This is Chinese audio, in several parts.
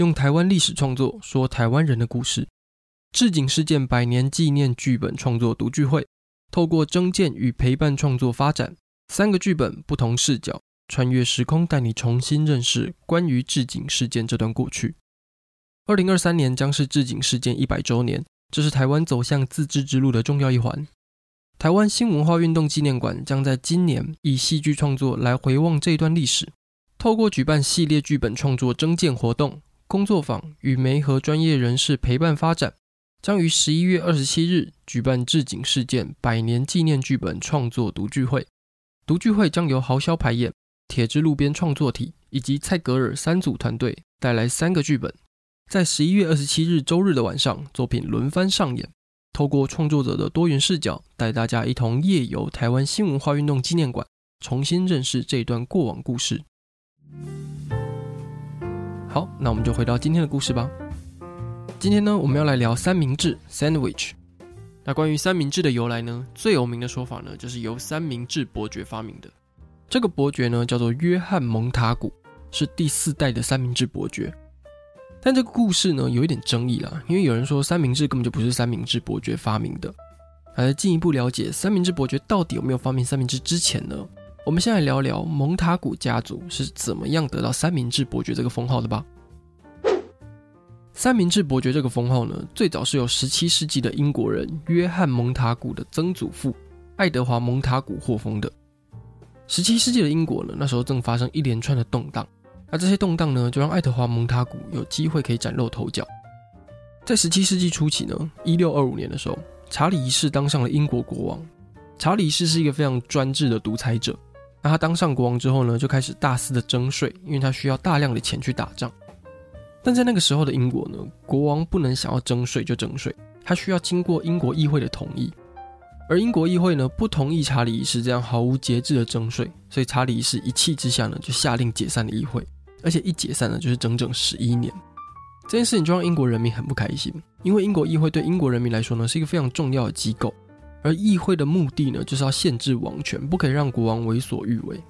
用台湾历史创作说台湾人的故事。治警事件百年纪念剧本创作读聚会，透过征件与陪伴创作发展三个剧本，不同视角，穿越时空，带你重新认识关于治警事件这段过去。二零二三年将是治警事件一百周年，这是台湾走向自治之路的重要一环。台湾新文化运动纪念馆将在今年以戏剧创作来回望这段历史，透过举办系列剧本创作征件活动、工作坊与媒合专业人士陪伴发展。将于十一月二十七日举办治警事件百年纪念剧本创作读聚会。读聚会将由豪萧排演、铁之路边创作体以及蔡格尔三组团队带来三个剧本，在十一月二十七日周日的晚上，作品轮番上演。透过创作者的多元视角，带大家一同夜游台湾新文化运动纪念馆，重新认识这段过往故事。好，那我们就回到今天的故事吧。今天呢，我们要来聊三明治 （sandwich）。那关于三明治的由来呢，最有名的说法呢，就是由三明治伯爵发明的。这个伯爵呢，叫做约翰·蒙塔古，是第四代的三明治伯爵。但这个故事呢，有一点争议啦，因为有人说三明治根本就不是三明治伯爵发明的。来进一步了解三明治伯爵到底有没有发明三明治之前呢，我们先来聊聊蒙塔古家族是怎么样得到三明治伯爵这个封号的吧。三明治伯爵这个封号呢，最早是由17世纪的英国人约翰·蒙塔古的曾祖父爱德华·蒙塔古获封的。17世纪的英国呢，那时候正发生一连串的动荡，那这些动荡呢，就让爱德华·蒙塔古有机会可以崭露头角。在17世纪初期呢，1625年的时候，查理一世当上了英国国王。查理一世是一个非常专制的独裁者，那他当上国王之后呢，就开始大肆的征税，因为他需要大量的钱去打仗。但在那个时候的英国呢，国王不能想要征税就征税，他需要经过英国议会的同意。而英国议会呢，不同意查理一世这样毫无节制的征税，所以查理一世一气之下呢，就下令解散了议会，而且一解散呢，就是整整十一年。这件事情就让英国人民很不开心，因为英国议会对英国人民来说呢，是一个非常重要的机构，而议会的目的呢，就是要限制王权，不可以让国王为所欲为。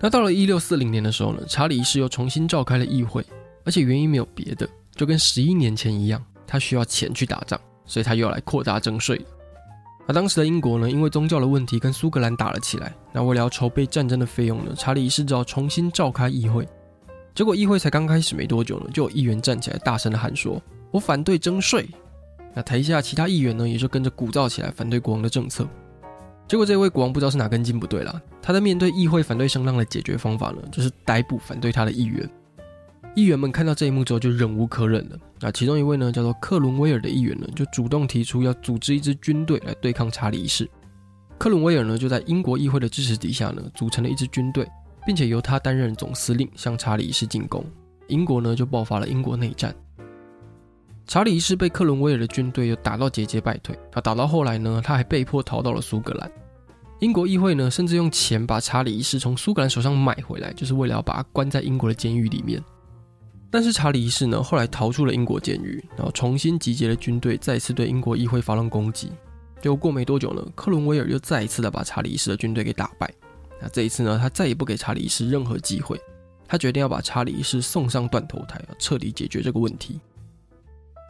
那到了一六四零年的时候呢，查理一世又重新召开了议会。而且原因没有别的，就跟十一年前一样，他需要钱去打仗，所以他又要来扩大征税。而当时的英国呢，因为宗教的问题跟苏格兰打了起来，那为了要筹备战争的费用呢，查理一世只好重新召开议会。结果议会才刚开始没多久呢，就有议员站起来大声的喊说：“我反对征税。”那台下其他议员呢，也就跟着鼓噪起来，反对国王的政策。结果这位国王不知道是哪根筋不对了，他在面对议会反对声浪的解决方法呢，就是逮捕反对他的议员。议员们看到这一幕之后就忍无可忍了。那其中一位呢，叫做克伦威尔的议员呢，就主动提出要组织一支军队来对抗查理一世。克伦威尔呢，就在英国议会的支持底下呢，组成了一支军队，并且由他担任总司令，向查理一世进攻。英国呢，就爆发了英国内战。查理一世被克伦威尔的军队又打到节节败退。他打到后来呢，他还被迫逃到了苏格兰。英国议会呢，甚至用钱把查理一世从苏格兰手上买回来，就是为了要把他关在英国的监狱里面。但是查理一世呢，后来逃出了英国监狱，然后重新集结了军队，再次对英国议会发动攻击。结果过没多久呢，克伦威尔又再一次的把查理一世的军队给打败。那这一次呢，他再也不给查理一世任何机会，他决定要把查理一世送上断头台，彻底解决这个问题。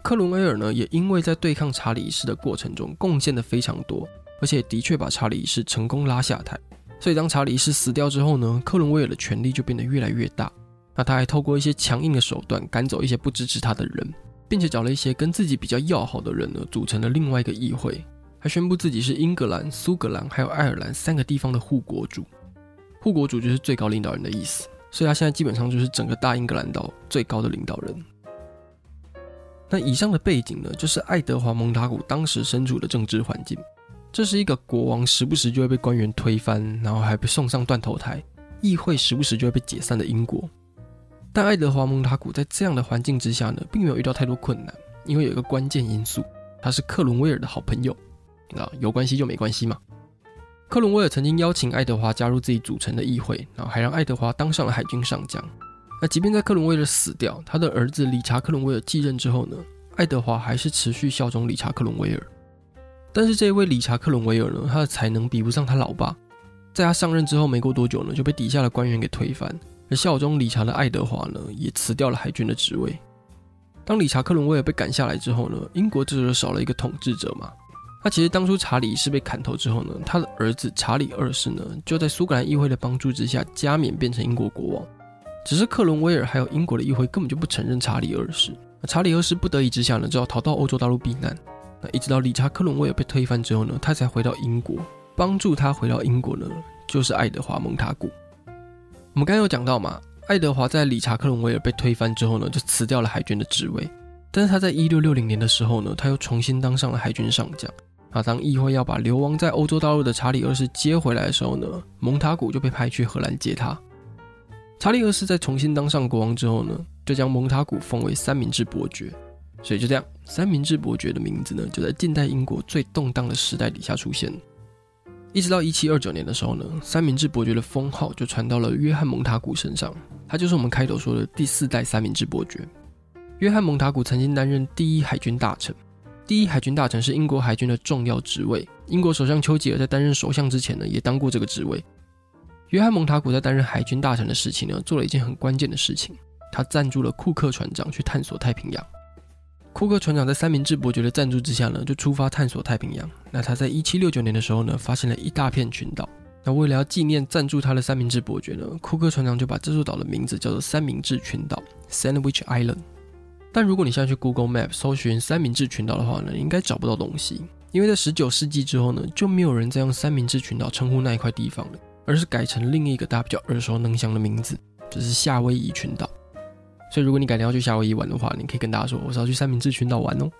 克伦威尔呢，也因为在对抗查理一世的过程中贡献的非常多，而且的确把查理一世成功拉下台。所以当查理一世死掉之后呢，克伦威尔的权力就变得越来越大。那他还透过一些强硬的手段赶走一些不支持他的人，并且找了一些跟自己比较要好的人呢，组成了另外一个议会，还宣布自己是英格兰、苏格兰还有爱尔兰三个地方的护国主。护国主就是最高领导人的意思，所以他现在基本上就是整个大英格兰岛最高的领导人。那以上的背景呢，就是爱德华·蒙塔古当时身处的政治环境，这是一个国王时不时就会被官员推翻，然后还被送上断头台，议会时不时就会被解散的英国。但爱德华·蒙塔古在这样的环境之下呢，并没有遇到太多困难，因为有一个关键因素，他是克伦威尔的好朋友，那有关系就没关系嘛。克伦威尔曾经邀请爱德华加入自己组成的议会，然后还让爱德华当上了海军上将。那即便在克伦威尔死掉，他的儿子理查·克伦威尔继任之后呢，爱德华还是持续效忠理查·克伦威尔。但是这一位理查·克伦威尔呢，他的才能比不上他老爸，在他上任之后没过多久呢，就被底下的官员给推翻。而效忠理查的爱德华呢，也辞掉了海军的职位，当理查克伦威尔被赶下来之后呢，英国这时候少了一个统治者嘛。那其实当初查理一世被砍头之后呢，他的儿子查理二世呢，就在苏格兰议会的帮助之下加冕变成英国国王。只是克伦威尔还有英国的议会根本就不承认查理二世。那查理二世不得已之下呢，只好逃到欧洲大陆避难。那一直到理查克伦威尔被推翻之后呢，他才回到英国。帮助他回到英国呢，就是爱德华蒙塔古。我们刚刚有讲到嘛。爱德华在理查克伦威尔被推翻之后呢，就辞掉了海军的职位。但是他在一六六零年的时候呢，他又重新当上了海军上将。啊，当议会要把流亡在欧洲大陆的查理二世接回来的时候呢，蒙塔古就被派去荷兰接他。查理二世在重新当上国王之后呢，就将蒙塔古封为三明治伯爵。所以就这样，三明治伯爵的名字呢，就在近代英国最动荡的时代底下出现。一直到一七二九年的时候呢，三明治伯爵的封号就传到了约翰蒙塔古身上。他就是我们开头说的第四代三明治伯爵。约翰·蒙塔古曾经担任第一海军大臣。第一海军大臣是英国海军的重要职位。英国首相丘吉尔在担任首相之前呢，也当过这个职位。约翰·蒙塔古在担任海军大臣的时期呢，做了一件很关键的事情。他赞助了库克船长去探索太平洋。库克船长在三明治伯爵的赞助之下呢，就出发探索太平洋。那他在一七六九年的时候呢，发现了一大片群岛。那为了要纪念赞助他的三明治伯爵呢，库克船长就把这座岛的名字叫做三明治群岛 （Sandwich Island）。但如果你现在去 Google Map 搜寻三明治群岛的话呢，应该找不到东西，因为在十九世纪之后呢，就没有人再用三明治群岛称呼那一块地方了，而是改成另一个大家比较耳熟能详的名字，就是夏威夷群岛。所以如果你改天要去夏威夷玩的话，你可以跟大家说我是要去三明治群岛玩哦。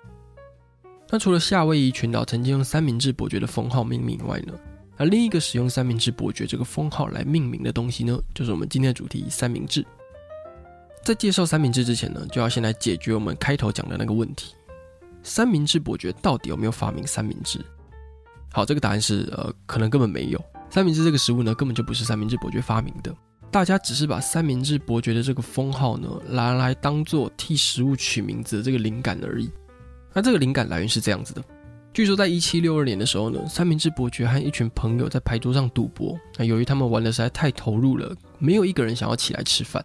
那除了夏威夷群岛曾经用三明治伯爵的封号命名以外呢，而另一个使用三明治伯爵这个封号来命名的东西呢，就是我们今天的主题——三明治。在介绍三明治之前呢，就要先来解决我们开头讲的那个问题：三明治伯爵到底有没有发明三明治？好，这个答案是呃，可能根本没有。三明治这个食物呢，根本就不是三明治伯爵发明的，大家只是把三明治伯爵的这个封号呢，拿来当做替食物取名字的这个灵感而已。那这个灵感来源是这样子的。据说，在一七六二年的时候呢，三明治伯爵和一群朋友在牌桌上赌博。那由于他们玩的实在太投入了，没有一个人想要起来吃饭，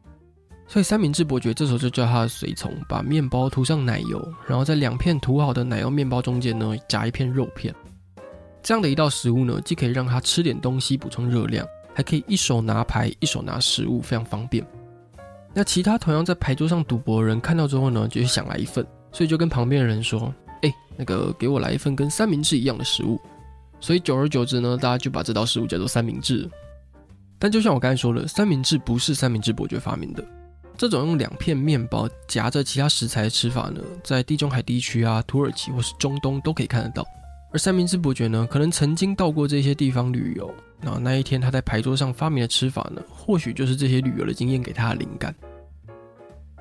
所以三明治伯爵这时候就叫他的随从把面包涂上奶油，然后在两片涂好的奶油面包中间呢夹一片肉片。这样的一道食物呢，既可以让他吃点东西补充热量，还可以一手拿牌一手拿食物，非常方便。那其他同样在牌桌上赌博的人看到之后呢，就想来一份，所以就跟旁边的人说。哎，那个给我来一份跟三明治一样的食物。所以久而久之呢，大家就把这道食物叫做三明治。但就像我刚才说的，三明治不是三明治伯爵发明的。这种用两片面包夹着其他食材的吃法呢，在地中海地区啊、土耳其或是中东都可以看得到。而三明治伯爵呢，可能曾经到过这些地方旅游。那那一天他在牌桌上发明的吃法呢，或许就是这些旅游的经验给他的灵感。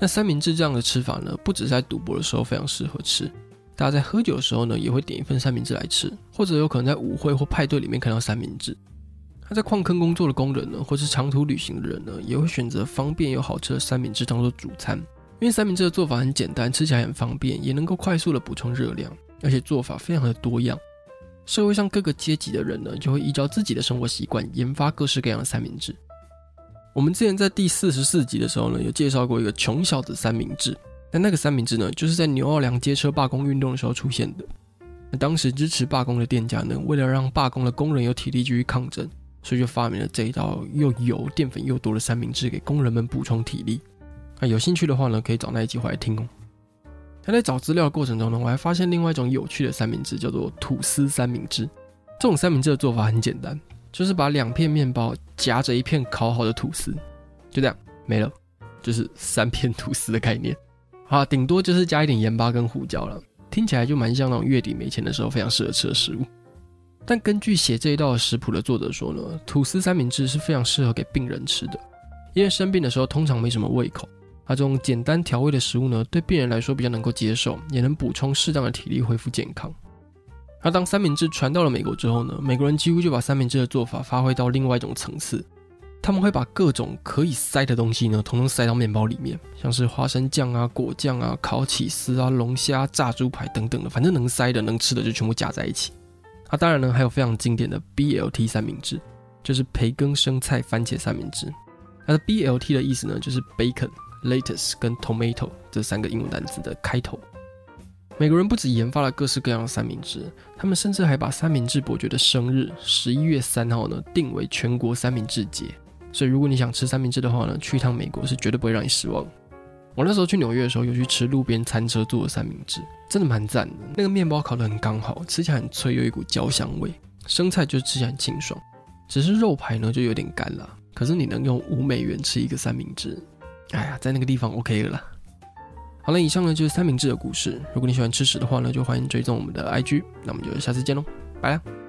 那三明治这样的吃法呢，不只是在赌博的时候非常适合吃。大家在喝酒的时候呢，也会点一份三明治来吃，或者有可能在舞会或派对里面看到三明治。他在矿坑工作的工人呢，或是长途旅行的人呢，也会选择方便又好吃的三明治当做主餐，因为三明治的做法很简单，吃起来很方便，也能够快速的补充热量，而且做法非常的多样。社会上各个阶级的人呢，就会依照自己的生活习惯研发各式各样的三明治。我们之前在第四十四集的时候呢，有介绍过一个穷小子三明治。但那个三明治呢，就是在牛奥良街车罢工运动的时候出现的。那当时支持罢工的店家呢，为了让罢工的工人有体力继续抗争，所以就发明了这一道又油、淀粉又多的三明治，给工人们补充体力。那有兴趣的话呢，可以找那一集回来听哦。那在找资料的过程中呢，我还发现另外一种有趣的三明治，叫做吐司三明治。这种三明治的做法很简单，就是把两片面包夹着一片烤好的吐司，就这样没了，就是三片吐司的概念。啊，顶多就是加一点盐巴跟胡椒了，听起来就蛮像那种月底没钱的时候非常适合吃的食物。但根据写这一道食谱的作者说呢，吐司三明治是非常适合给病人吃的，因为生病的时候通常没什么胃口，啊，这种简单调味的食物呢，对病人来说比较能够接受，也能补充适当的体力，恢复健康。那当三明治传到了美国之后呢，美国人几乎就把三明治的做法发挥到另外一种层次。他们会把各种可以塞的东西呢，统统塞到面包里面，像是花生酱啊、果酱啊、烤起司啊、龙虾、炸猪排等等的，反正能塞的、能吃的就全部加在一起。啊，当然呢，还有非常经典的 BLT 三明治，就是培根生菜番茄三明治。它的 BLT 的意思呢，就是 bacon lettuce 跟 tomato 这三个英文单词的开头。美国人不止研发了各式各样的三明治，他们甚至还把三明治伯爵的生日十一月三号呢定为全国三明治节。所以如果你想吃三明治的话呢，去一趟美国是绝对不会让你失望。我那时候去纽约的时候，有去吃路边餐车做的三明治，真的蛮赞的。那个面包烤得很刚好，吃起来很脆，有一股焦香味。生菜就吃起来很清爽，只是肉排呢就有点干了。可是你能用五美元吃一个三明治，哎呀，在那个地方 OK 了。好了，以上呢就是三明治的故事。如果你喜欢吃屎的话呢，就欢迎追踪我们的 IG。那我们就下次见喽，拜。